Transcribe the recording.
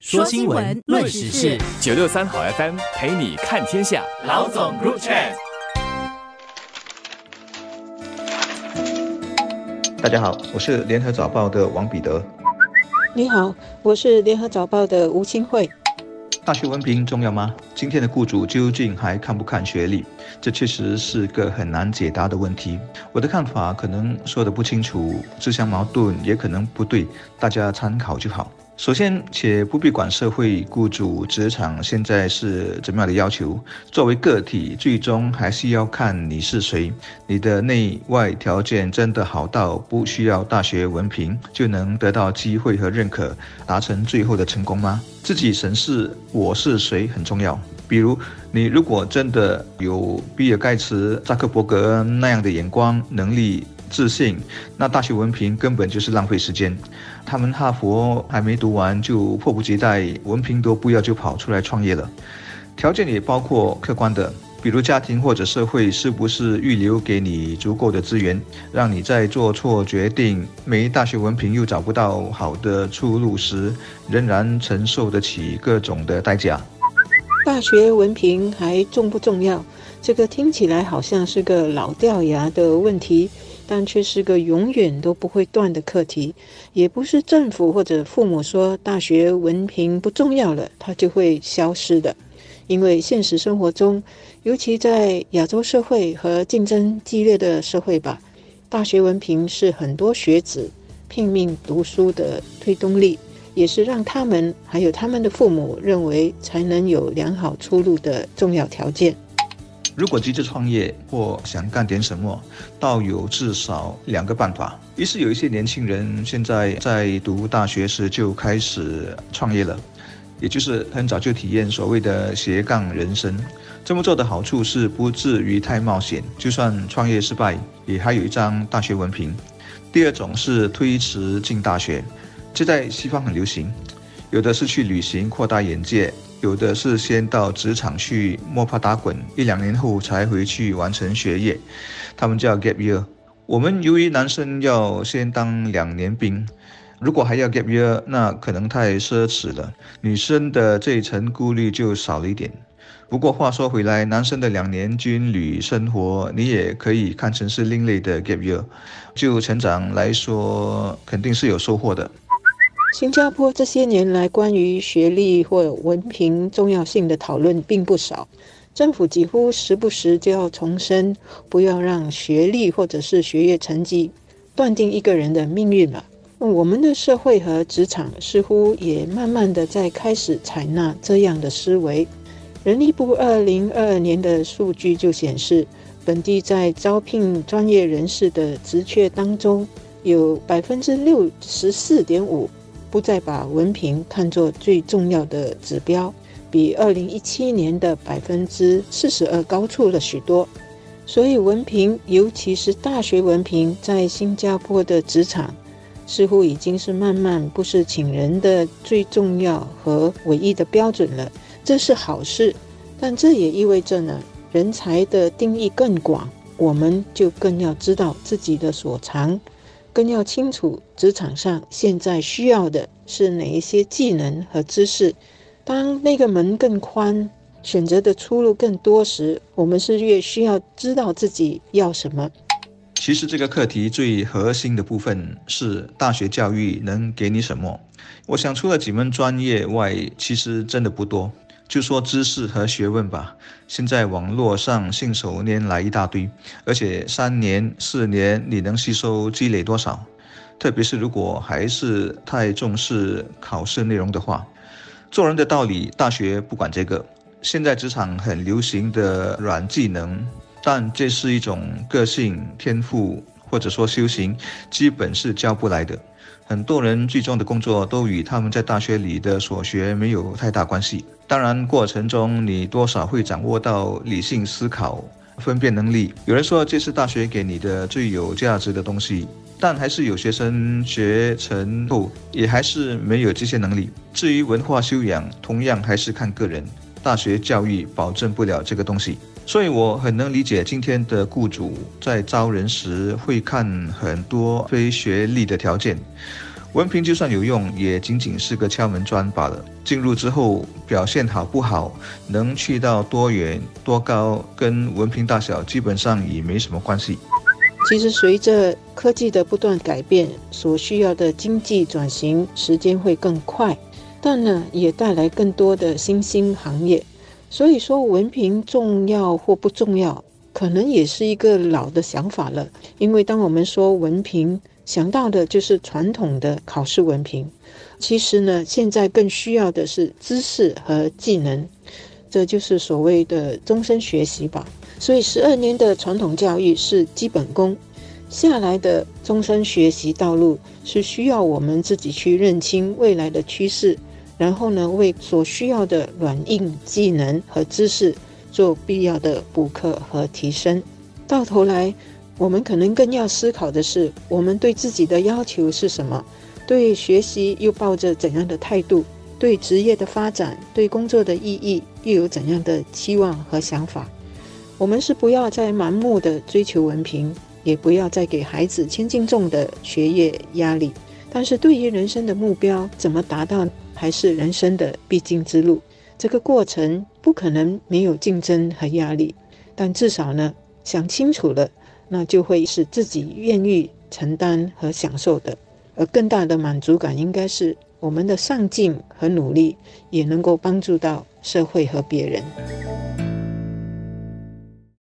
说新闻，论时事，九六三好 FM 陪你看天下。老总 Group Chat。大家好，我是联合早报的王彼得。你好，我是联合早报的吴清慧。大学文凭重要吗？今天的雇主究竟还看不看学历？这确实是个很难解答的问题。我的看法可能说的不清楚，自相矛盾，也可能不对，大家参考就好。首先，且不必管社会、雇主、职场现在是怎么样的要求，作为个体，最终还是要看你是谁。你的内外条件真的好到不需要大学文凭就能得到机会和认可，达成最后的成功吗？自己审视我是谁很重要。比如，你如果真的有比尔盖茨、扎克伯格那样的眼光、能力。自信，那大学文凭根本就是浪费时间。他们哈佛还没读完就迫不及待，文凭都不要就跑出来创业了。条件也包括客观的，比如家庭或者社会是不是预留给你足够的资源，让你在做错决定、没大学文凭又找不到好的出路时，仍然承受得起各种的代价。大学文凭还重不重要？这个听起来好像是个老掉牙的问题。但却是个永远都不会断的课题，也不是政府或者父母说大学文凭不重要了，它就会消失的。因为现实生活中，尤其在亚洲社会和竞争激烈的社会吧，大学文凭是很多学子拼命读书的推动力，也是让他们还有他们的父母认为才能有良好出路的重要条件。如果急着创业或想干点什么，倒有至少两个办法。于是有一些年轻人现在在读大学时就开始创业了，也就是很早就体验所谓的斜杠人生。这么做的好处是不至于太冒险，就算创业失败，也还有一张大学文凭。第二种是推迟进大学，这在西方很流行，有的是去旅行扩大眼界。有的是先到职场去摸爬打滚，一两年后才回去完成学业，他们叫 gap year。我们由于男生要先当两年兵，如果还要 gap year，那可能太奢侈了，女生的这一层顾虑就少了一点。不过话说回来，男生的两年军旅生活，你也可以看成是另类的 gap year，就成长来说，肯定是有收获的。新加坡这些年来关于学历或文凭重要性的讨论并不少，政府几乎时不时就要重申，不要让学历或者是学业成绩断定一个人的命运了。我们的社会和职场似乎也慢慢的在开始采纳这样的思维。人力部二零二二年的数据就显示，本地在招聘专业人士的职缺当中，有百分之六十四点五。不再把文凭看作最重要的指标，比二零一七年的百分之四十二高出了许多。所以，文凭，尤其是大学文凭，在新加坡的职场，似乎已经是慢慢不是请人的最重要和唯一的标准了。这是好事，但这也意味着呢，人才的定义更广，我们就更要知道自己的所长。更要清楚职场上现在需要的是哪一些技能和知识。当那个门更宽，选择的出路更多时，我们是越需要知道自己要什么。其实这个课题最核心的部分是大学教育能给你什么。我想除了几门专业外，其实真的不多。就说知识和学问吧，现在网络上信手拈来一大堆，而且三年四年你能吸收积累多少？特别是如果还是太重视考试内容的话，做人的道理大学不管这个。现在职场很流行的软技能，但这是一种个性天赋或者说修行，基本是教不来的。很多人最终的工作都与他们在大学里的所学没有太大关系。当然，过程中你多少会掌握到理性思考、分辨能力。有人说这是大学给你的最有价值的东西，但还是有学生学成后也还是没有这些能力。至于文化修养，同样还是看个人。大学教育保证不了这个东西。所以我很能理解今天的雇主在招人时会看很多非学历的条件。文凭就算有用，也仅仅是个敲门砖罢了。进入之后表现好不好，能去到多远多高，跟文凭大小基本上也没什么关系。其实，随着科技的不断改变，所需要的经济转型时间会更快，但呢，也带来更多的新兴行业。所以说，文凭重要或不重要，可能也是一个老的想法了。因为当我们说文凭，想到的就是传统的考试文凭。其实呢，现在更需要的是知识和技能，这就是所谓的终身学习吧。所以，十二年的传统教育是基本功，下来的终身学习道路是需要我们自己去认清未来的趋势，然后呢，为所需要的软硬技能和知识做必要的补课和提升。到头来，我们可能更要思考的是，我们对自己的要求是什么？对学习又抱着怎样的态度？对职业的发展、对工作的意义又有怎样的期望和想法？我们是不要再盲目的追求文凭，也不要再给孩子千斤重的学业压力。但是对于人生的目标怎么达到，还是人生的必经之路。这个过程不可能没有竞争和压力，但至少呢，想清楚了，那就会是自己愿意承担和享受的。而更大的满足感，应该是我们的上进和努力，也能够帮助到社会和别人。